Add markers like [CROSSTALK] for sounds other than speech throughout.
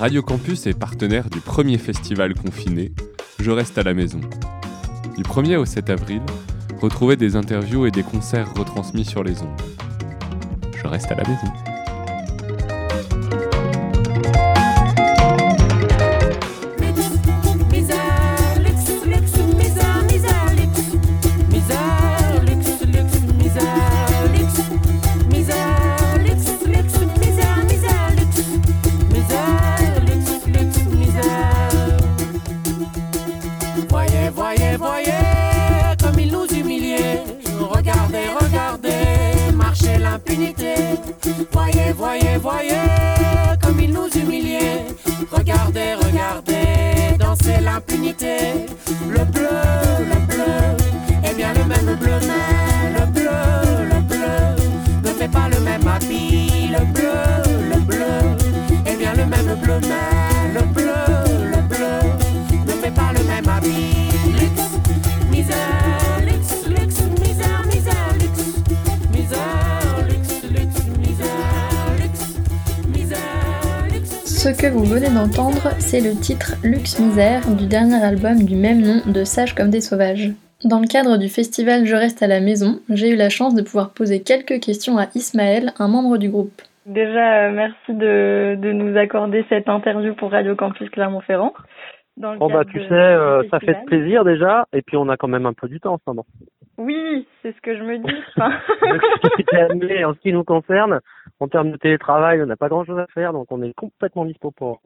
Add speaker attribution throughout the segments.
Speaker 1: Radio Campus est partenaire du premier festival confiné, Je reste à la maison. Du 1er au 7 avril, retrouvez des interviews et des concerts retransmis sur les ondes. Je reste à la maison.
Speaker 2: Le bleu, le bleu, eh bien le même bleu, le bleu, le bleu ne fait pas le même habit. Le bleu, le bleu, eh bien le même bleu, mais
Speaker 3: Ce que vous venez d'entendre, c'est le titre Lux Misère du dernier album du même nom de Sages comme des sauvages. Dans le cadre du festival Je reste à la maison, j'ai eu la chance de pouvoir poser quelques questions à Ismaël, un membre du groupe. Déjà, euh, merci de, de nous accorder cette interview pour Radio Campus Clermont-Ferrand.
Speaker 4: Oh bah tu
Speaker 3: de-
Speaker 4: sais, euh, ça fait plaisir déjà, et puis on a quand même un peu du temps en ce moment.
Speaker 3: Oui, c'est ce que je me dis. [LAUGHS] Enfin,
Speaker 4: en ce qui nous concerne, en termes de télétravail, on n'a pas grand chose à faire, donc on est complètement dispo pour.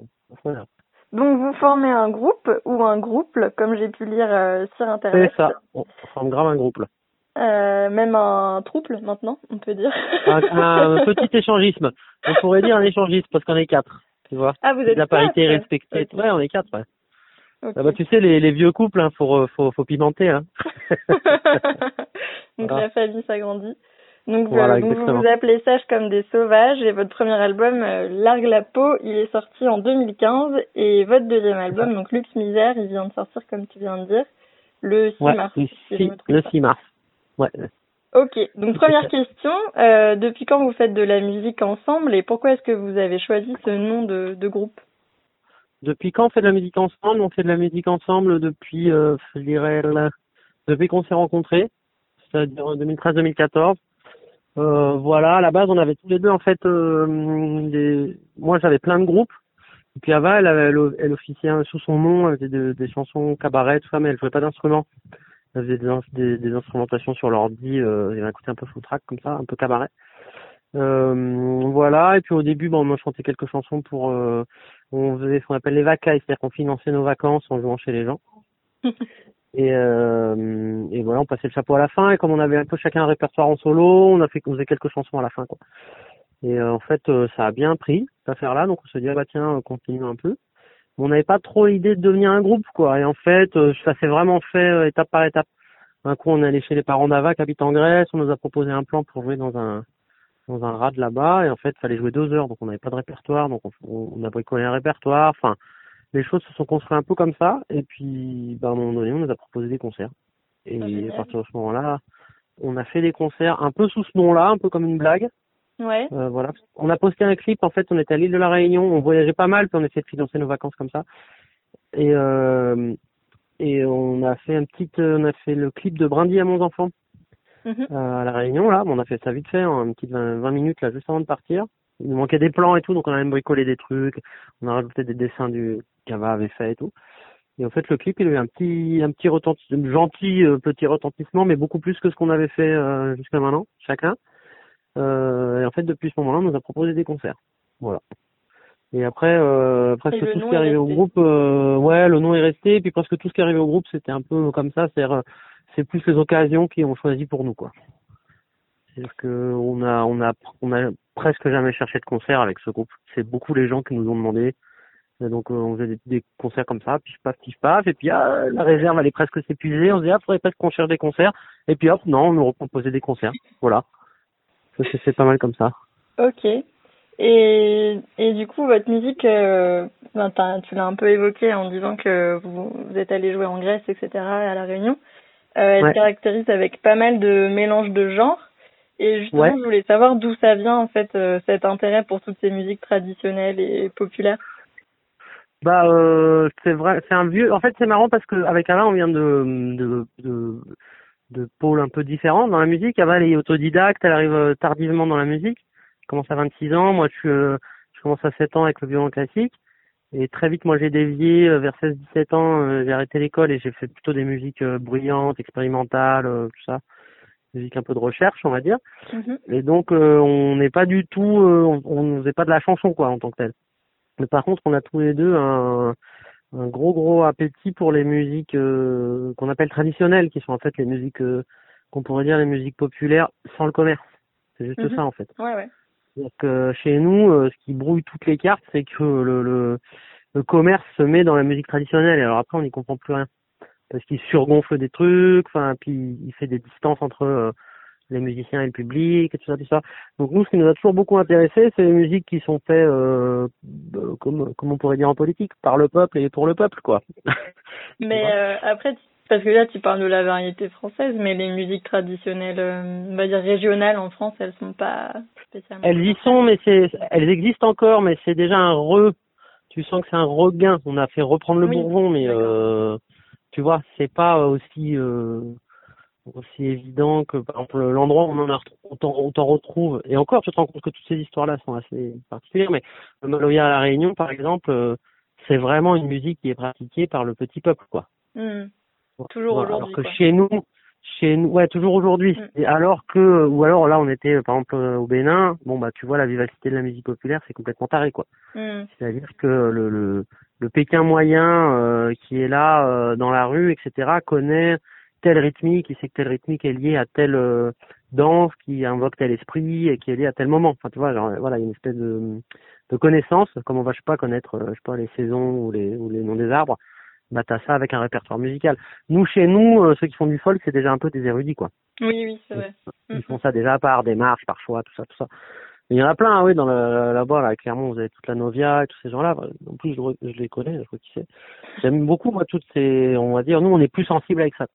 Speaker 4: Voilà.
Speaker 3: Donc vous formez un groupe ou un groupe, comme j'ai pu lire euh, sur internet.
Speaker 4: C'est ça, on forme grave un groupe.
Speaker 3: Euh, même un trouble maintenant, on peut dire.
Speaker 4: Un, un [LAUGHS] petit échangisme. On pourrait dire un échangisme parce qu'on est quatre, tu vois.
Speaker 3: ah vous êtes
Speaker 4: la parité
Speaker 3: quatre
Speaker 4: respectée.
Speaker 3: Ok.
Speaker 4: Ouais, on est quatre, ouais. Ah bah tu sais, les, les vieux couples, hein, faut, faut, faut pimenter, hein. [LAUGHS] [LAUGHS]
Speaker 3: Donc la famille s'agrandit. Donc,
Speaker 4: Voilà,
Speaker 3: euh, donc vous vous appelez Sages comme des sauvages et votre premier album euh, Largue la peau, il est sorti en 2015 et votre deuxième album donc Lux Misère, il vient de sortir comme tu viens de dire le 6
Speaker 4: Ouais,
Speaker 3: mars.
Speaker 4: le
Speaker 3: si je
Speaker 4: 6,
Speaker 3: me trompe
Speaker 4: le
Speaker 3: pas.
Speaker 4: 6 mars. Ouais.
Speaker 3: Ok, donc première question, euh, depuis quand vous faites de la musique ensemble et pourquoi est-ce que vous avez choisi ce nom de, de groupe?
Speaker 4: Depuis quand on fait de la musique ensemble? On fait de la musique ensemble depuis, euh, je dirais, depuis qu'on s'est rencontrés, c'est-à-dire en 2013-2014. Euh, voilà, à la base, on avait tous les deux en fait, euh, des... moi j'avais plein de groupes. Et puis avant, elle, elle, officiait sous son nom, elle faisait de- des chansons cabaret, tout ça, mais elle jouait pas d'instruments. Elle faisait des, des instrumentations sur l'ordi, euh, il y avait un côté un peu full track comme ça, un peu cabaret. Euh, voilà, et puis au début, bon, on chantait quelques chansons pour, euh, on faisait ce qu'on appelle les vacailles, c'est-à-dire qu'on finançait nos vacances en jouant chez les gens. [LAUGHS] Et, euh, et voilà, on passait le chapeau à la fin. Et comme on avait un peu chacun un répertoire en solo, on a fait, on faisait quelques chansons à la fin, quoi. Et euh, en fait, euh, ça a bien pris cette affaire-là. Donc on se dit ah bah tiens, euh, continue un peu. Mais on n'avait pas trop l'idée de devenir un groupe, quoi. Et en fait, euh, ça s'est vraiment fait euh, étape par étape. Un coup, on est allé chez les parents d'Ava qui habitent en Grèce. On nous a proposé un plan pour jouer dans un dans un rad là-bas. Et en fait, fallait jouer deux heures, donc on n'avait pas de répertoire. Donc on, on a bricolé un répertoire. Enfin, les choses se sont construites un peu comme ça. Et puis, bah, à un moment donné, on nous a proposé des concerts. Et
Speaker 3: Ah,
Speaker 4: à partir de ce moment-là, on a fait des concerts un peu sous ce nom-là, un peu comme une blague.
Speaker 3: Ouais.
Speaker 4: Euh, voilà. On a posté un clip. En fait, on était à l'île de la Réunion. On voyageait pas mal, puis on essayait de financer nos vacances comme ça. Et euh, et on a fait un petit, euh, on a fait le clip de Brindy à mon enfant
Speaker 3: Mhm.
Speaker 4: euh, à la Réunion là. On a fait ça vite fait, en une petite 20, 20 minutes là, juste avant de partir. Il nous manquait des plans et tout, donc on a même bricolé des trucs. On a rajouté des dessins du qu'Ava avait fait et tout. Et en fait, le clip, il a eu un petit, un petit retentissement, gentil euh, petit retentissement, mais beaucoup plus que ce qu'on avait fait euh, jusqu'à maintenant, chacun. Euh, et en fait, depuis ce moment-là, on nous a proposé des concerts. Voilà. Et après, presque tout ce qui est arrivé au groupe, ouais, le nom est resté. Et puis presque tout ce qui est arrivé au groupe, c'était un peu comme ça. C'est-à-dire, euh, c'est plus les occasions qui ont choisi pour nous, quoi. C'est-à-dire que on a, on a, on a presque jamais cherché de concert avec ce groupe. C'est beaucoup les gens qui nous ont demandé. Et donc euh, on faisait des, des concerts comme ça, puis paf, pif paf, et puis ah, la réserve allait presque s'épuiser. On se dit ah, faudrait presque qu'on cherche des concerts. Et puis hop, non, on nous reproposait des concerts. Voilà. Fait pas mal comme ça.
Speaker 3: Ok. Et, et du coup, votre musique, euh, ben, tu l'as un peu évoqué en disant que vous, vous êtes allé jouer en Grèce, etc., à La Réunion. Euh, elle se caractérise avec pas mal de mélanges de genres. Et justement,
Speaker 4: Ouais.
Speaker 3: je voulais savoir d'où ça vient, en fait, euh, cet intérêt pour toutes ces musiques traditionnelles et populaires.
Speaker 4: Bah, euh, c'est vrai, c'est un vieux. En fait, c'est marrant parce que avec Ava, on vient de de de, de pôles un peu différents dans la musique. Ava, elle est autodidacte, elle arrive euh, tardivement dans la musique. Elle commence à 26 ans. Moi, je euh, je commence à 7 ans avec le violon classique. Et très vite, moi, j'ai dévié euh, vers 16-17 ans. j'ai arrêté l'école et j'ai fait plutôt des musiques bruyantes, expérimentales, tout ça. Musique un peu de recherche, on va dire.
Speaker 3: Mhm.
Speaker 4: Et donc, euh, on n'est pas du tout, euh, on, ne faisait pas de la chanson, quoi, en tant que tel. Mais par contre, on a tous les deux un, un gros, gros appétit pour les musiques euh, qu'on appelle traditionnelles, qui sont en fait les musiques euh, qu'on pourrait dire les musiques populaires sans le commerce. C'est juste
Speaker 3: Mhm.
Speaker 4: ça, en fait.
Speaker 3: Ouais, ouais.
Speaker 4: Donc, euh, chez nous, euh, ce qui brouille toutes les cartes, c'est que le, le, le commerce se met dans la musique traditionnelle. Et alors après, on n'y comprend plus rien. Parce qu'il surgonfle des trucs, enfin, puis il fait des distances entre euh, les musiciens et le public, et tout ça, tout ça. Donc nous, ce qui nous a toujours beaucoup intéressé, c'est les musiques qui sont faites, euh, euh, comme, comme on pourrait dire en politique, par le peuple et pour le peuple, quoi. [LAUGHS]
Speaker 3: Mais euh, après, parce que là, tu parles de la variété française, mais les musiques traditionnelles, euh, on va dire régionales en France, elles sont pas spécialement.
Speaker 4: Elles y sont, mais c'est, elles existent encore, mais c'est déjà un re. Tu sens que c'est un regain. On a fait reprendre le
Speaker 3: Oui,
Speaker 4: Bourbon, mais euh, tu vois, c'est pas aussi euh, aussi évident que par exemple l'endroit où on en a on t'en- retrouve. Et encore, tu te rends compte que toutes ces histoires-là sont assez particulières. Mais le Maloya à la Réunion, par exemple, euh, c'est vraiment une musique qui est pratiquée par le petit peuple, quoi.
Speaker 3: Hmm. Toujours
Speaker 4: Voilà,
Speaker 3: aujourd'hui,
Speaker 4: Alors que
Speaker 3: quoi.
Speaker 4: chez nous, chez nous, ouais, toujours aujourd'hui.
Speaker 3: Mm.
Speaker 4: Et alors que, ou alors là, on était par exemple euh, au Bénin. Bon bah, tu vois, la vivacité de la musique populaire, c'est complètement taré, quoi.
Speaker 3: Hmm.
Speaker 4: C'est-à-dire que le, le, le Pékin moyen euh, qui est là euh, dans la rue, etc., connaît telle rythmique, il sait que telle rythmique est liée à telle euh, danse qui invoque tel esprit et qui est liée à tel moment. Enfin, tu vois, genre, voilà, il y a une espèce de, de connaissance, comme on va, je sais pas, connaître, euh, je sais pas, les saisons ou les, ou les noms des arbres. Bah, t'as ça avec un répertoire musical. Nous, chez nous, euh, ceux qui font du folk, c'est déjà un peu des érudits, quoi.
Speaker 3: Oui, oui, c'est vrai.
Speaker 4: Ils font ça déjà par démarche, par choix, tout ça, tout ça. Il y en a plein, ah oui, dans là-bas, là, clairement, vous avez toute la Novia et tous ces gens-là. En plus, je, les connais, je vois qui c'est. J'aime beaucoup, moi, toutes ces, on va dire, nous, on est plus sensible avec ça.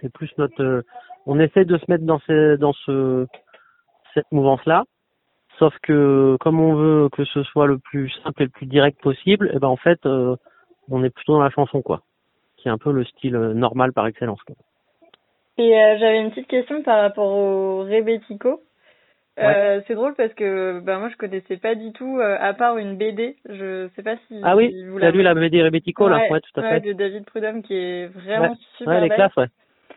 Speaker 4: C'est plus notre, euh, on essaie de se mettre dans dans ce, cette mouvance-là. Sauf que, comme on veut que ce soit le plus simple et le plus direct possible, et ben, en fait, euh, on est plutôt dans la chanson, quoi. Qui est un peu le style euh, normal par excellence, quoi.
Speaker 3: Et euh, j'avais une petite question par rapport au Rebetico. Euh, C'est drôle parce que bah, moi je connaissais pas du tout, à part une BD. Je sais pas si
Speaker 4: Ah oui,
Speaker 3: vous
Speaker 4: t'as lu la BD Rebetico, là? Ouais, tout à
Speaker 3: ouais,
Speaker 4: fait.
Speaker 3: de David Prudhomme qui est vraiment
Speaker 4: Ouais.
Speaker 3: super
Speaker 4: Ouais, les
Speaker 3: belle.
Speaker 4: classes, ouais.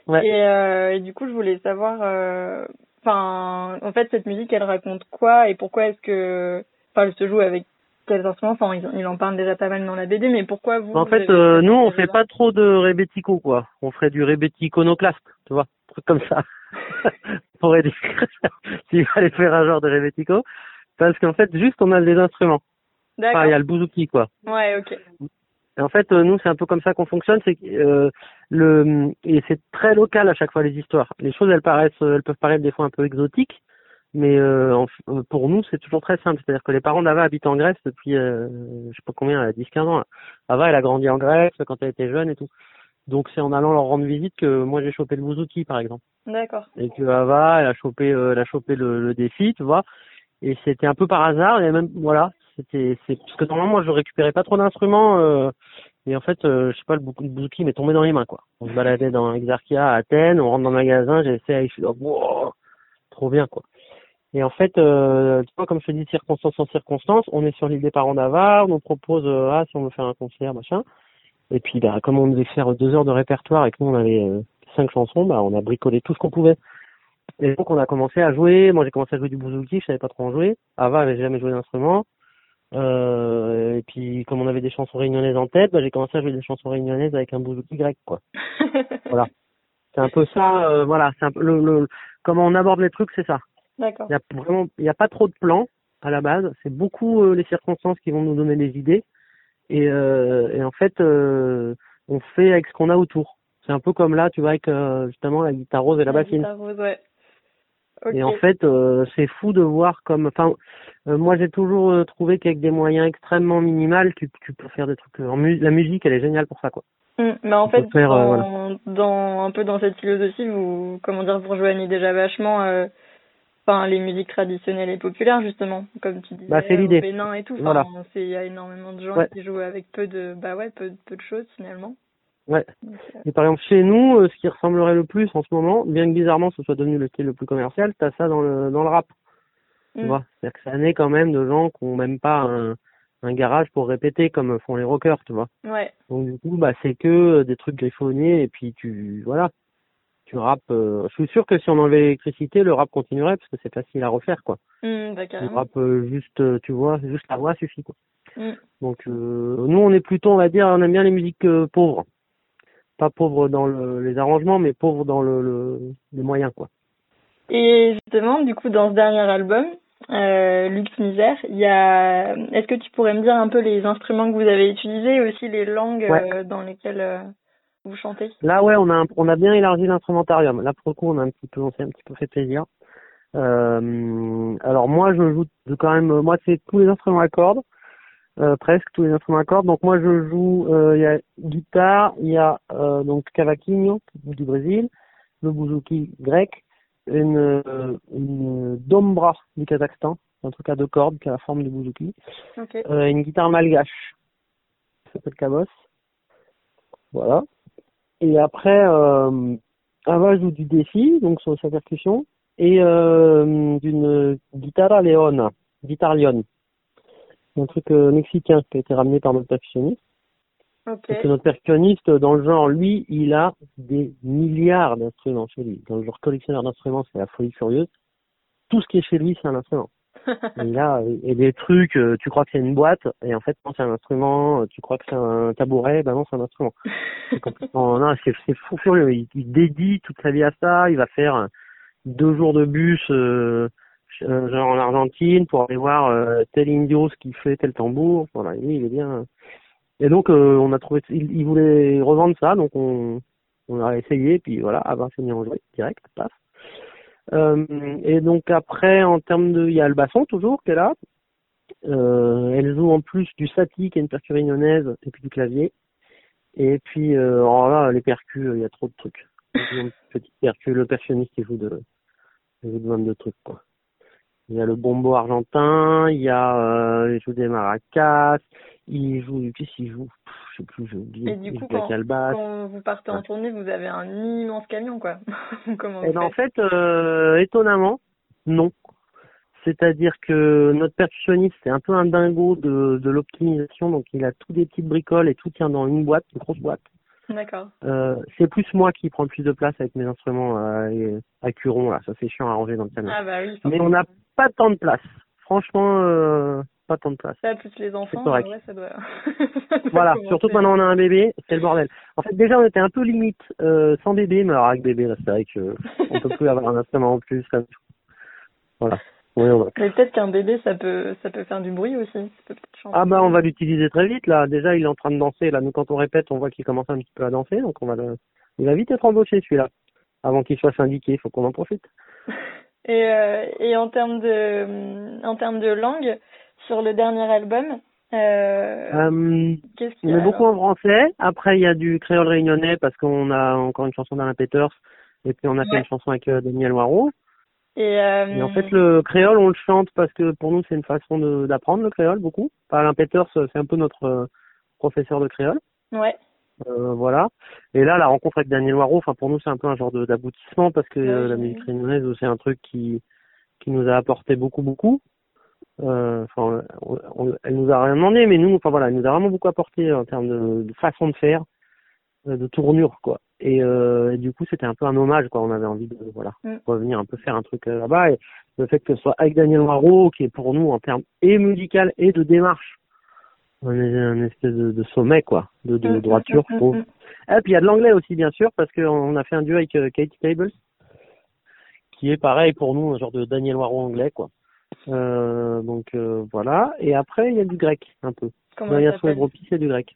Speaker 4: Ouais.
Speaker 3: Et, euh, et du coup, je voulais savoir, euh, enfin, en fait, cette musique, elle raconte quoi et pourquoi est-ce que, enfin, elle se joue avec quels instruments? Enfin, il, il en parle déjà pas mal dans la BD, mais pourquoi vous
Speaker 4: En
Speaker 3: vous
Speaker 4: fait, euh, nous, on fait pas trop de rébético, quoi. On ferait du rébéticonoclaste, tu vois, un truc comme ça. on pourrait dire s'il fallait faire un genre de rébético. Parce qu'en fait, juste, on a les instruments.
Speaker 3: D'accord.
Speaker 4: Enfin, il y a le bouzouki, quoi.
Speaker 3: Ouais, ok.
Speaker 4: Et en fait, euh, nous, c'est un peu comme ça qu'on fonctionne, c'est euh, le et c'est très local à chaque fois les histoires. Les choses, elles paraissent, euh, elles peuvent paraître des fois un peu exotiques, mais euh, en pour nous, c'est toujours très simple. C'est-à-dire que les parents d'Ava habitent en Grèce depuis, euh, je sais pas combien, elle a 10-15 ans. là. Ava, elle a grandi en Grèce quand elle était jeune et tout. Donc c'est en allant leur rendre visite que moi j'ai chopé le bouzouki, par exemple,
Speaker 3: D'accord.
Speaker 4: et que Ava, elle a chopé, elle a chopé le, le défi, tu vois. Et c'était un peu par hasard, et même voilà, c'était, c'est parce que normalement moi je récupérais pas trop d'instruments. Euh, et en fait, euh, je sais pas, le bou- le bouzouki m'est tombé dans les mains, quoi. On se baladait dans Exarchia à Athènes, on rentre dans le magasin, j'ai essayé, je suis là, wow, trop bien, quoi. Et en fait, euh, tu vois, comme je te dis, circonstance en circonstance, on est sur l'île des parents d'Ava, on nous propose, euh, ah, si on veut faire un concert, machin. Et puis, bah, comme on devait faire deux heures de répertoire et que nous, on avait euh, cinq chansons, bah, on a bricolé tout ce qu'on pouvait. Et donc, on a commencé à jouer. Moi, j'ai commencé à jouer du bouzouki, je savais pas trop en jouer. Ava avait jamais joué d'instrument. Euh, et puis, comme on avait des chansons réunionnaises en tête, bah, j'ai commencé à jouer des chansons réunionnaises avec un bouzouki grec, quoi. [LAUGHS] Voilà. C'est un peu ça, euh, voilà. C'est un peu le, le, comment on aborde les trucs, c'est ça.
Speaker 3: D'accord.
Speaker 4: Il y a vraiment, il y a pas trop de plans à la base. C'est beaucoup euh, les circonstances qui vont nous donner des idées. Et, euh, et en fait, euh, on fait avec ce qu'on a autour. C'est un peu comme là, tu vois, avec euh, justement la guitare rose et la bassine.
Speaker 3: guitare rose, ouais.
Speaker 4: Et en fait, euh, c'est fou de voir comme, enfin, euh, moi j'ai toujours euh, trouvé qu'avec des moyens extrêmement minimales, tu, tu peux faire des trucs. En mu- la musique, elle est géniale pour ça, quoi.
Speaker 3: Mm, Mais en fait,
Speaker 4: faire,
Speaker 3: dans, dans un peu dans cette philosophie, vous comment dire, vous rejoignez déjà vachement. enfin les musiques traditionnelles et populaires justement, comme tu disais
Speaker 4: Bah, c'est l'idée.
Speaker 3: Bénin et tout. Enfin,
Speaker 4: Voilà.
Speaker 3: il y a énormément de gens
Speaker 4: Ouais.
Speaker 3: qui jouent avec peu de bah ouais peu, peu de choses finalement.
Speaker 4: Ouais.
Speaker 3: Euh,
Speaker 4: Et par exemple, chez nous, euh, ce qui ressemblerait le plus en ce moment, bien que bizarrement ce soit devenu le style le plus commercial, t'as ça dans le dans le rap. Tu
Speaker 3: Mm.
Speaker 4: vois, c'est-à-dire que ça naît quand même de gens qui ont même pas un, un garage pour répéter comme font les rockers, tu vois?
Speaker 3: ouais.
Speaker 4: Donc du coup, bah c'est que des trucs griffonnés et puis tu voilà, tu rappes. euh, je suis sûr que si on enlevait l'électricité, le rap continuerait parce que c'est facile à refaire quoi.
Speaker 3: Mm, bah,
Speaker 4: Le rap euh, juste, euh, tu vois, juste la voix suffit quoi.
Speaker 3: Mm.
Speaker 4: Donc euh, nous on est plutôt, on va dire, on aime bien les musiques euh, pauvres, pas pauvres dans le, les arrangements, mais pauvres dans le, le les moyens quoi.
Speaker 3: Et justement, du coup, dans ce dernier album, euh, Lux Misère, il y a. Est-ce que tu pourrais me dire un peu les instruments que vous avez utilisés et aussi les langues
Speaker 4: Ouais.
Speaker 3: euh, dans lesquelles euh, vous chantez?
Speaker 4: Là ouais, on a un- on a bien élargi l'instrumentarium. Là pour le coup, on a un petit peu, on s'est un petit peu fait plaisir. Euh, alors moi je joue quand même, moi c'est tous les instruments à cordes. Euh, presque tous les instruments à cordes. Donc moi je joue, euh, il y a guitare, il y a euh, donc cavaquinho du Brésil, le bouzouki grec, une, euh, une dombra du Kazakhstan, un truc à deux cordes qui a la forme du bouzouki, une guitare malgache, qui s'appelle Cabos. Voilà. Et après, euh, Ava joue du défi, donc sur sa percussion, et d'une guitare leona, guitare leone. Un truc euh, mexicain qui a été ramené par notre percussionniste.
Speaker 3: Ok.
Speaker 4: Parce que notre percussionniste, dans le genre, lui, il a des milliards d'instruments chez lui. Dans le genre collectionneur d'instruments, c'est la folie furieuse. Tout ce qui est chez lui, c'est un instrument. [LAUGHS] Et là, et des trucs, euh, tu crois que c'est une boîte, et en fait, non, c'est un instrument, euh, tu crois que c'est un tabouret, ben non, c'est un instrument. [LAUGHS] C'est complètement, non, c'est, c'est fou furieux. Il, il dédie toute sa vie à ça, il va faire deux jours de bus, euh, euh, genre en Argentine, pour aller voir euh, tel indios qui fait tel tambour, voilà, lui, il est bien. Et donc, euh, on a trouvé, il, il voulait revendre ça, donc on, on a essayé, puis voilà, ah ben, en jouer, direct, paf. Et donc après, en termes de, il y a le basson toujours qui est là. Elle joue en plus du sati qui est une percu réunionnaise et puis du clavier. Et puis euh, alors là, les percus, il y a trop de trucs. [LAUGHS] Petite percu, le percussionniste il joue de, joue de 22 trucs quoi. Il y a le bombo argentin, il y a, euh, il joue des maracas, il joue, qu'est-ce qu'il joue? Pff, Je sais plus, j'ai oublié.
Speaker 3: Et du coup, quand, quand vous partez en tournée, vous avez un immense camion, quoi. [LAUGHS] Comment
Speaker 4: Eh
Speaker 3: vous
Speaker 4: ben, en fait, euh, étonnamment, non. C'est-à-dire que notre percussionniste, c'est un peu un dingo de, de l'optimisation, donc il a tout des petites bricoles et tout tient dans une boîte, une grosse boîte.
Speaker 3: D'accord.
Speaker 4: Euh, c'est plus moi qui prends le plus de place avec mes instruments à, à Curon, là, ça c'est chiant à ranger dans le camion.
Speaker 3: Ah bah oui.
Speaker 4: Mais on n'a pas tant de place. Franchement, euh, pas tant de place.
Speaker 3: Ça, plus les enfants,
Speaker 4: correct.
Speaker 3: ouais, ça doit. [LAUGHS] ça doit
Speaker 4: Voilà,
Speaker 3: commencer.
Speaker 4: surtout que maintenant on a un bébé, c'est le bordel. En fait, déjà on était un peu limite euh, sans bébé, mais alors avec bébé, là, c'est vrai que on peut [LAUGHS] plus avoir un instrument en plus comme tout. Voilà. Oui, on va.
Speaker 3: Mais peut-être qu'un bébé, ça peut, ça peut faire du bruit aussi. Ça peut.
Speaker 4: Ah bah on va l'utiliser très vite là. Déjà il est en train de danser là. Nous quand on répète, on voit qu'il commence un petit peu à danser, donc on va le... il va vite être embauché celui-là. Avant qu'il soit syndiqué, il faut qu'on en profite. [LAUGHS]
Speaker 3: Et, euh, et en termes de, en termes de langue, sur le dernier album, euh,
Speaker 4: Euh,
Speaker 3: qu'est-ce qu'il
Speaker 4: on
Speaker 3: y a
Speaker 4: beaucoup en français. Après il y a du créole réunionnais parce qu'on a encore une chanson d'Alain Peters et puis on a fait une chanson avec euh, Daniel Waro.
Speaker 3: Et, euh,
Speaker 4: Et en fait, le créole, on le chante parce que pour nous, c'est une façon d'apprendre le créole beaucoup. Alain Peters, c'est un peu notre euh, professeur de créole.
Speaker 3: ouais,
Speaker 4: Euh, voilà. Et là, la rencontre avec Daniel Waro, enfin, pour nous, c'est un peu un genre d'aboutissement parce que euh, la musique réunionnaise, c'est un truc qui, qui nous a apporté beaucoup, beaucoup. Euh, Enfin, on- on- elle nous a rien demandé, mais nous, enfin voilà, elle nous a vraiment beaucoup apporté en termes de, de façon de faire, euh, de tournure, quoi. Et, euh, du coup, c'était un peu un hommage, quoi. On avait envie de, voilà,
Speaker 3: Mm.
Speaker 4: revenir un peu faire un truc euh, là-bas. Et le fait que ce soit avec Daniel Waro, qui est pour nous en termes et musical et de démarche, on est un espèce de, de sommet, quoi, de, de
Speaker 3: Mm,
Speaker 4: droiture,
Speaker 3: mm,
Speaker 4: je
Speaker 3: mm,
Speaker 4: trouve.
Speaker 3: mm.
Speaker 4: Et puis il y a de l'anglais aussi, bien sûr, parce qu'on a fait un duo avec euh, Katie Tables, qui est pareil pour nous, un genre de Daniel Waro anglais, quoi. Euh, donc euh, voilà. Et après, il y a du grec, un peu.
Speaker 3: Comment
Speaker 4: Dans Yassou et
Speaker 3: s'appelle?
Speaker 4: Bropi, c'est du grec.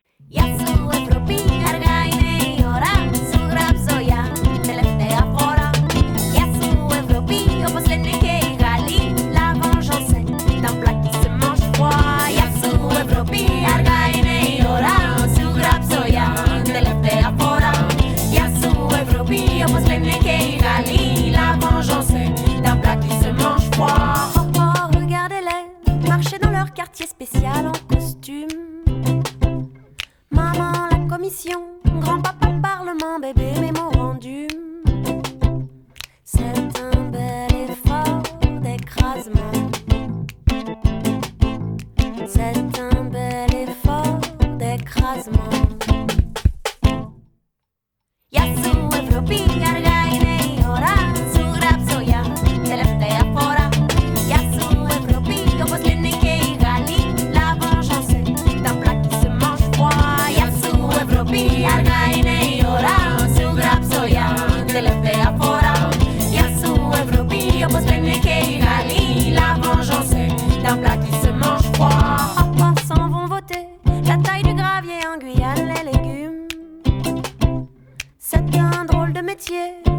Speaker 3: 街。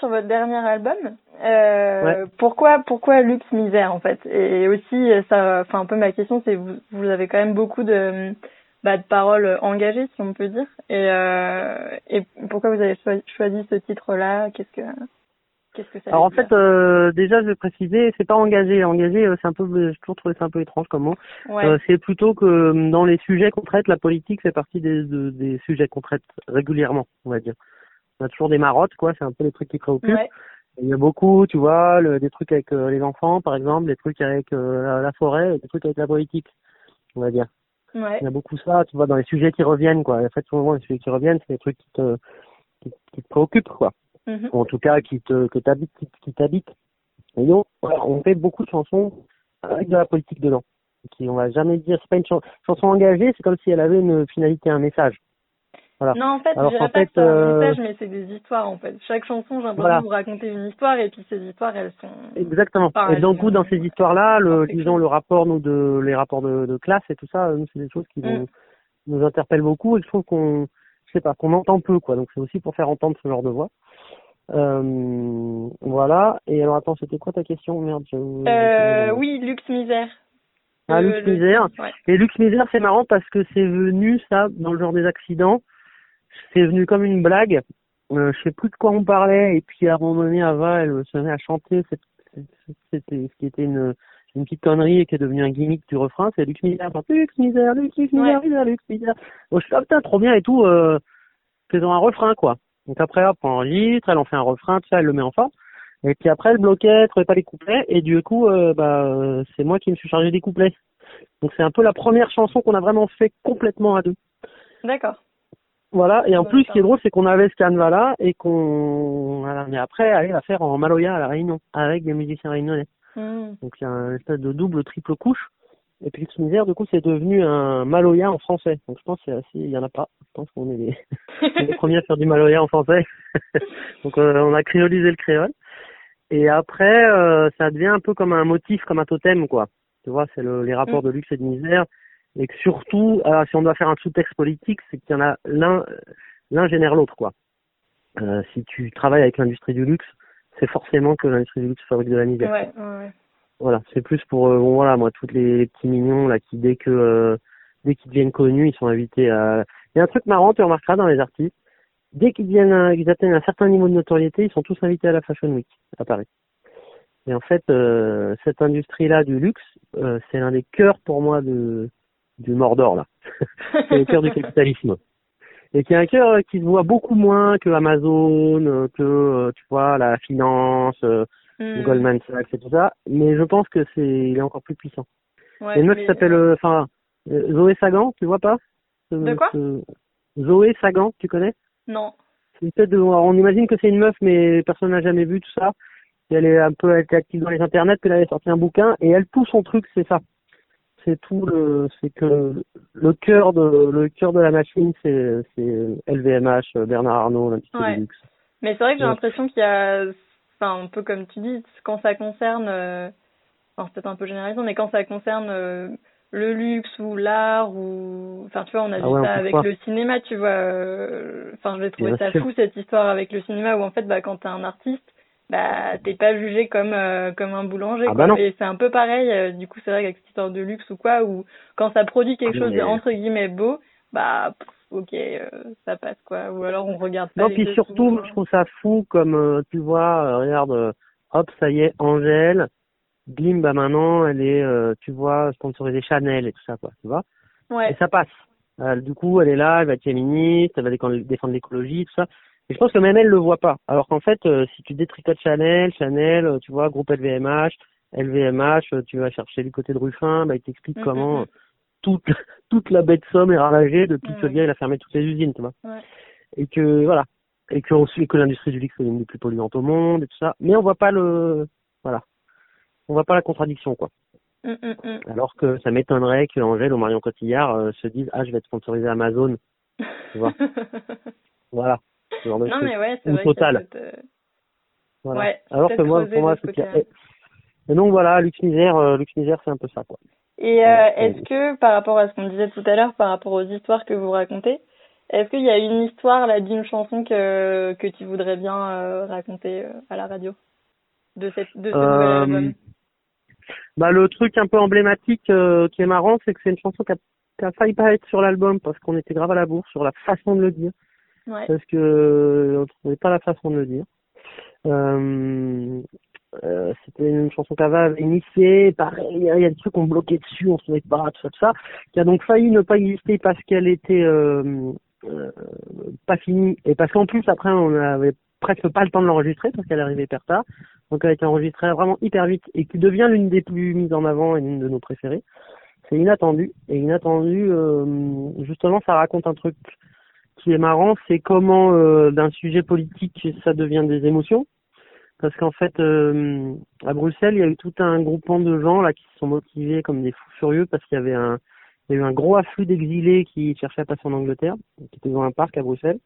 Speaker 3: Sur votre dernier album, euh,
Speaker 4: Ouais.
Speaker 3: pourquoi pourquoi luxe misère en fait? Et aussi ça, enfin un peu ma question c'est vous vous avez quand même beaucoup de bah, de paroles engagées si on peut dire. Et euh, et pourquoi vous avez choi- choisi ce titre-là? Qu'est-ce que qu'est-ce que ça
Speaker 4: Alors en fait, euh, déjà je vais préciser, c'est pas engagé. Engagé, c'est un peu, j'ai toujours trouvé ça un peu étrange comme mot.
Speaker 3: ouais.
Speaker 4: Euh, c'est plutôt que dans les sujets qu'on traite, la politique fait partie des, de- des sujets qu'on traite régulièrement, on va dire. On a toujours des marottes, quoi. C'est un peu les trucs qui préoccupent.
Speaker 3: ouais.
Speaker 4: Il y a beaucoup, tu vois, le- des trucs avec euh, les enfants, par exemple, des trucs avec euh, la, la forêt, des trucs avec la politique, on va dire.
Speaker 3: Ouais.
Speaker 4: Il y a beaucoup ça, tu vois, dans les sujets qui reviennent, quoi. En fait, souvent, les sujets qui reviennent, c'est des trucs qui te, qui, qui te préoccupent, quoi.
Speaker 3: Mhm.
Speaker 4: Ou en tout cas, qui te, que t'habites, qui, qui t'habitent. Et donc, voilà, on fait beaucoup de chansons avec de la politique dedans. Qui, on va jamais dire, c'est pas une chan- chanson engagée, c'est comme si elle avait une finalité, un message. Voilà.
Speaker 3: Non, en fait, je dirais pas
Speaker 4: fait,
Speaker 3: que c'est un
Speaker 4: euh,
Speaker 3: message, mais c'est des histoires, en fait. Chaque chanson, j'ai l'impression de vous raconter une histoire, et puis ces histoires, elles sont...
Speaker 4: Exactement. Et donc, coup, dans ces histoires-là, le, disons, le rapport, nous, de, les rapports de, de classe et tout ça, nous, c'est des choses qui
Speaker 3: Mm.
Speaker 4: nous, nous interpellent beaucoup et je trouve qu'on, je sais pas, qu'on entend peu, quoi. Donc, c'est aussi pour faire entendre ce genre de voix. Euh, voilà. Et alors, attends, c'était quoi ta question? Merde, je...
Speaker 3: Euh, oui, luxe misère.
Speaker 4: Ah, luxe
Speaker 3: le-
Speaker 4: misère.
Speaker 3: Ouais.
Speaker 4: Et Lux Misère, c'est marrant parce que c'est venu, ça, dans le genre des accidents, c'est venu comme une blague. Euh, je sais plus de quoi on parlait, et puis à un moment donné, Ava, elle se met à chanter, cette- c'était ce qui était une, une petite connerie et qui est devenu un gimmick du refrain, c'est Lux Misère, Lux Misère, Lux, Misère, Lux Misère. Bon, je suis là, putain, trop bien et tout, euh, faisons un refrain, quoi. Donc après, hop, on enregistre, elle en fait un refrain, tout ça, elle le met en forme. Et puis après, elle bloquait, elle trouvait pas les couplets, et du coup, euh, bah, euh, c'est moi qui me suis chargé des couplets. Donc c'est un peu la première chanson qu'on a vraiment fait complètement à deux.
Speaker 3: D'accord.
Speaker 4: Voilà, et en plus, ce qui est drôle, c'est qu'on avait ce canevas-là et qu'on, voilà, mais après, aller la faire en Maloya à la Réunion, avec des musiciens réunionnais.
Speaker 3: Hmm.
Speaker 4: Donc il y a un espèce de double, triple couche. Et puis Lux Misère, du coup, c'est devenu un Maloya en français. Donc je pense c'est assez, y en a pas. Je pense qu'on est les, [LAUGHS] premiers à faire du Maloya en français. [LAUGHS] Donc euh, on a créolisé le créole. Et après, euh, ça devient un peu comme un motif, comme un totem, quoi. Tu vois, c'est le, les rapports
Speaker 3: Mm.
Speaker 4: de luxe et de misère. Et que surtout, alors si on doit faire un sous-texte politique, c'est qu'il y en a l'un, l'un génère l'autre, quoi. Euh, si tu travailles avec l'industrie du luxe, c'est forcément que l'industrie du luxe fabrique de la misère.
Speaker 3: Ouais, ouais.
Speaker 4: Voilà, c'est plus pour euh, bon voilà, moi toutes les, les petits mignons là qui dès que euh, dès qu'ils deviennent connus, ils sont invités à Il y a un truc marrant, tu remarqueras dans les artistes, dès qu'ils deviennent un- qu'ils atteignent un certain niveau de notoriété, ils sont tous invités à la Fashion Week à Paris. Et en fait, euh, cette industrie-là du luxe, euh, c'est l'un des cœurs pour moi de du Mordor là. [LAUGHS] c'est le cœur du capitalisme. Et qui est un cœur qui se voit beaucoup moins que Amazon, que euh, tu vois la finance, euh,
Speaker 3: Hmm.
Speaker 4: Goldman Sachs et tout ça, mais je pense que c'est il est encore plus puissant.
Speaker 3: Ouais,
Speaker 4: a une meuf
Speaker 3: mais-
Speaker 4: qui s'appelle euh, enfin Zoé Sagan, tu vois pas Ce-
Speaker 3: De quoi
Speaker 4: ce- Zoé Sagan, tu connais?
Speaker 3: Non.
Speaker 4: De on imagine que c'est une meuf mais personne n'a jamais vu tout ça. Et elle est un peu elle était active dans les internets, puis elle avait sorti un bouquin et elle tout son truc c'est ça. C'est tout le c'est que le cœur de le cœur de la machine c'est c'est LVMH, Bernard Arnault, l'industrie
Speaker 3: Ouais.
Speaker 4: du luxe.
Speaker 3: Mais c'est vrai que j'ai l'impression qu'il y a, enfin, un peu comme tu dis, quand ça concerne, euh, enfin, c'est peut-être un peu généralisant, mais quand ça concerne euh, le luxe ou l'art ou, enfin, tu vois, on a
Speaker 4: Ah
Speaker 3: vu
Speaker 4: ouais,
Speaker 3: ça avec le cinéma, tu vois, euh, enfin, je l'ai trouvé ça
Speaker 4: sûr.
Speaker 3: fou cette histoire avec le cinéma où en fait, bah, quand t'es un artiste, bah, t'es pas jugé comme euh, comme un boulanger,
Speaker 4: Ah
Speaker 3: quoi.
Speaker 4: bah non.
Speaker 3: Et c'est un peu pareil, euh, du coup, c'est vrai qu'avec cette histoire de luxe ou quoi, où quand ça produit quelque
Speaker 4: Ah,
Speaker 3: chose de entre guillemets beau, bah, pff, ok, euh, ça passe quoi, ou alors on regarde pas
Speaker 4: Non, puis surtout,
Speaker 3: quoi.
Speaker 4: je trouve ça fou comme, euh, tu vois, euh, regarde, euh, hop, ça y est, Angèle, bim, bah maintenant, elle est, euh, tu vois, sponsorisée Chanel et tout ça, quoi, tu vois.
Speaker 3: Ouais.
Speaker 4: Et ça passe. Euh, du coup, elle est là, elle va être féministe, elle va défendre l'écologie, tout ça. Et je pense que même elle le voit pas. Alors qu'en fait, euh, si tu détricotes Chanel, Chanel, euh, tu vois, groupe LVMH, LVMH, euh, tu vas chercher du côté de Ruffin, bah, il t'explique
Speaker 3: Mm,
Speaker 4: comment
Speaker 3: mm, mm.
Speaker 4: toute, [LAUGHS] toute la baie de Somme est ravagée depuis que le gars il a fermé toutes les usines, tu vois.
Speaker 3: Ouais.
Speaker 4: Et que, voilà. Et que, l'industrie du luxe est l'une des plus polluantes au monde et tout ça. Mais on voit pas le, voilà. On voit pas la contradiction, quoi. Alors que ça m'étonnerait que Angèle ou Marion Cotillard euh, se disent, ah, je vais être sponsorisé Amazon. Tu vois. [LAUGHS] Voilà. Ce genre de
Speaker 3: non, mais ouais, c'est vrai que
Speaker 4: Total.
Speaker 3: peut euh,
Speaker 4: Voilà.
Speaker 3: Ouais,
Speaker 4: Alors que moi, pour moi, c'est
Speaker 3: côté-là.
Speaker 4: Et donc voilà, Lux Misère, euh, c'est un peu ça, quoi.
Speaker 3: Et euh, est-ce que, par rapport à ce qu'on disait tout à l'heure, par rapport aux histoires que vous racontez, est-ce qu'il y a une histoire là d'une chanson que que tu voudrais bien euh, raconter à la radio de cette de ce nouvel album?
Speaker 4: Bah, le truc un peu emblématique qui est marrant, c'est que c'est une chanson qui a, qui a failli pas être sur l'album parce qu'on était grave à la bourre sur la façon de le dire. Parce que on trouvait pas la façon de le dire. Euh, euh, c'était une chanson qu'Ava initiée, pareil, il y, a des trucs qu'on bloquait dessus, on se trouvait pas, tout ça, tout ça, qui a donc failli ne pas exister parce qu'elle était euh, pas finie, et parce qu'en plus après on avait presque pas le temps de l'enregistrer parce qu'elle arrivait hyper tard, donc elle a été enregistrée vraiment hyper vite et qui devient l'une des plus mises en avant et l'une de nos préférées. C'est inattendu, et inattendu, justement ça raconte un truc qui est marrant, c'est comment euh, d'un sujet politique ça devient des émotions. Parce qu'en fait, euh, à Bruxelles, il y a eu tout un groupement de gens là qui se sont motivés comme des fous furieux parce qu'il y avait un, eu un gros afflux d'exilés qui cherchaient à passer en Angleterre, qui étaient dans un parc à Bruxelles.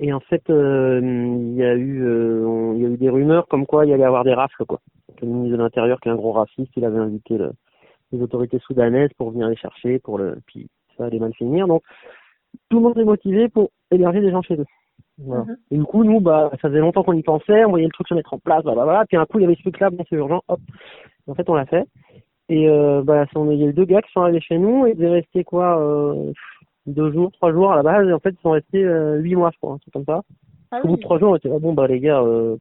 Speaker 4: Et en fait, euh, il y a eu, on- y a eu des rumeurs comme quoi il y allait avoir des rafles quoi. Le ministre de l'Intérieur, qui est un gros raciste, il avait invité le- les autorités soudanaises pour venir les chercher, pour le, puis ça allait mal finir. Donc tout le monde est motivé pour héberger des gens chez eux. Voilà.
Speaker 3: Mhm.
Speaker 4: Et du coup, nous, bah, ça faisait longtemps qu'on y pensait, on voyait le truc se mettre en place, blablabla. Puis un coup, il y avait ce truc-là, bon, c'est urgent, hop. En fait, on l'a fait. Et euh, bah, on- il y a eu deux gars qui sont arrivés chez nous, et ils devaient rester quoi, euh, deux jours, trois jours à la base, et en fait, ils sont restés euh, huit mois, je crois, un truc comme ça.
Speaker 3: Ah
Speaker 4: Au bout
Speaker 3: oui.
Speaker 4: de trois jours, on était là, bon, bah, les gars, euh,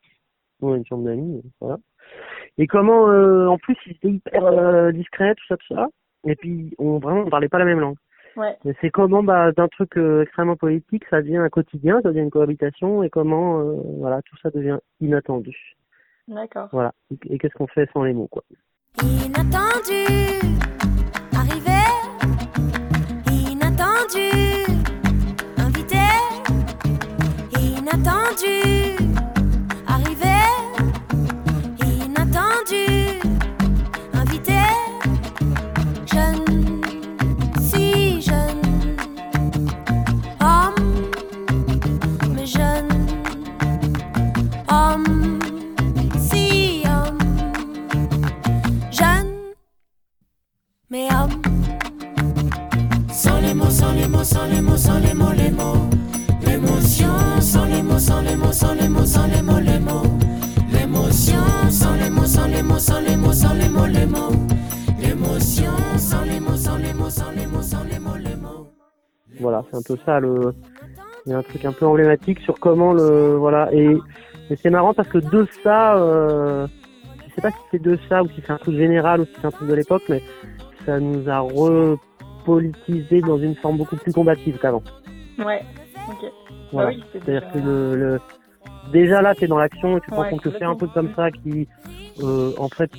Speaker 4: on a une chambre d'amis, voilà. Et comment, euh, en plus, ils étaient hyper euh, discrets, tout ça, tout ça. Et puis, on vraiment, on parlait pas la même langue.
Speaker 3: Ouais.
Speaker 4: C'est comment bah, d'un truc euh, extrêmement politique, ça devient un quotidien, ça devient une cohabitation, et comment euh, voilà tout ça devient inattendu.
Speaker 3: D'accord.
Speaker 4: Voilà. Et, et qu'est-ce qu'on fait sans les mots, quoi?
Speaker 5: Inattendu, arrivé, inattendu, invité, inattendu, mais homme.
Speaker 2: Sans les mots, sans les mots, sans les mots, sans les mots, les mots. L'émotion, sans les mots, sans les mots, sans les mots, sans les mots, les mots. L'émotion, sans les mots, sans les mots, sans les mots, sans les mots, les mots. L'émotion, sans les mots, sans les mots, sans les mots, sans les mots, les mots.
Speaker 4: Voilà, c'est un peu ça le. Il y a un truc un peu emblématique sur comment le voilà et, et c'est marrant parce que de ça, euh, je sais pas si c'est de ça ou si c'est un truc général ou si c'est un truc de l'époque, mais ça nous a repolitisé dans une forme beaucoup plus combative qu'avant.
Speaker 3: Ouais. Ok.
Speaker 4: Voilà.
Speaker 3: Bah oui, c'est
Speaker 4: C'est-à-dire
Speaker 3: déjà-
Speaker 4: que le, le- déjà là, tu es dans l'action et tu te rends compte que c'est un truc comme ça qui, euh, en fait,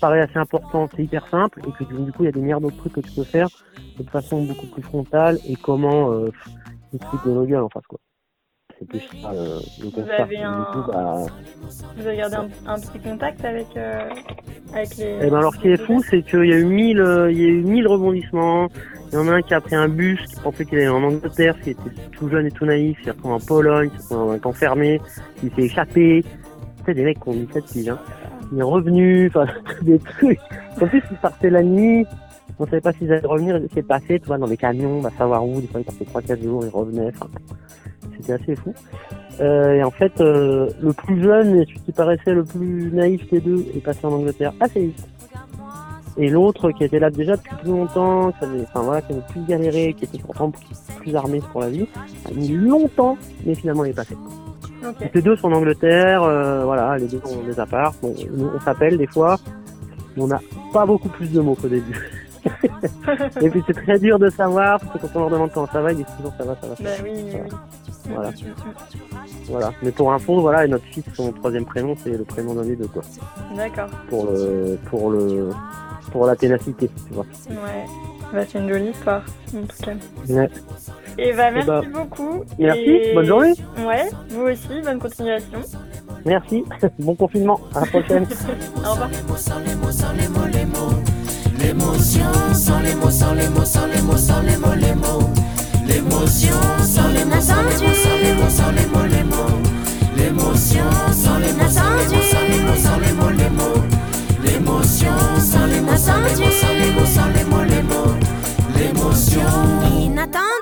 Speaker 4: paraît assez important, c'est hyper simple et que du coup, il y a des milliards d'autres trucs que tu peux faire de façon beaucoup plus frontale et comment euh, te foutent de nos gueules en face, quoi. C'est plus ça euh, le constat.
Speaker 3: avez
Speaker 4: Et
Speaker 3: un-
Speaker 4: Du coup, bah,
Speaker 3: Vous avez gardé un, un petit contact avec euh, avec les.
Speaker 4: Eh ben alors, ce qui est fou, c'est qu'il y a eu mille, euh, il y a eu mille rebondissements. Il y en a un qui a pris un bus, qui pensait qu'il allait en Angleterre, qui était tout jeune et tout naïf, il s'est retrouvé en Pologne, il s'est retrouvé un camp fermé, il s'est échappé. C'est des mecs qui ont 17 piges, hein. Il est revenu, enfin, [LAUGHS] des trucs. En plus, ils partaient la nuit, on savait pas s'ils allaient revenir, étaient passés, tu vois, dans des camions, on va savoir où, des fois ils partaient 3-4 jours, ils revenaient, enfin, c'était assez fou. Euh, et en fait, euh, le plus jeune et celui qui paraissait le plus naïf des deux est passé en Angleterre assez vite. Et l'autre qui était là déjà depuis plus longtemps, qui avait, enfin voilà, qui avait plus galéré, qui était pourtant plus armé pour la vie, a mis longtemps, mais finalement il est passé.
Speaker 3: Ok.
Speaker 4: Les deux sont en Angleterre, euh, voilà, les deux ont des apparts. Bon, nous, on s'appelle des fois, mais on n'a pas beaucoup plus de mots qu'au début. [LAUGHS] et puis c'est très dur de savoir, parce que quand on leur demande comment ça va, ils disent toujours ça va, ça va. ça va.
Speaker 3: Bah oui, oui, oui.
Speaker 4: Voilà. Voilà. Mais pour info, voilà, et notre fils, son troisième prénom, c'est le prénom d'un des deux, quoi.
Speaker 3: D'accord.
Speaker 4: Pour le, pour le, pour la ténacité, tu vois.
Speaker 3: Ouais. Bah, c'est une jolie histoire, en tout cas.
Speaker 4: Ouais.
Speaker 3: Et bah, merci
Speaker 4: bah,
Speaker 3: beaucoup.
Speaker 4: merci,
Speaker 3: Et-
Speaker 4: bonne journée.
Speaker 3: Ouais, vous aussi, bonne continuation.
Speaker 4: Merci. [LAUGHS] bon confinement. À la prochaine. [LAUGHS]
Speaker 3: Au revoir.
Speaker 2: L'émotion sans les mots, sans les mots, sans les mots, sans les mots, les mots. L'émotion sans les mots, sans les mots, sans les mots, sans les mots, les. L'émotion sans les mots, sans les mots, sans les mots, sans les mots, les. L'émotion sans les mots, sans les mots, sans les mots, sans les les mots. L'émotion inattendue.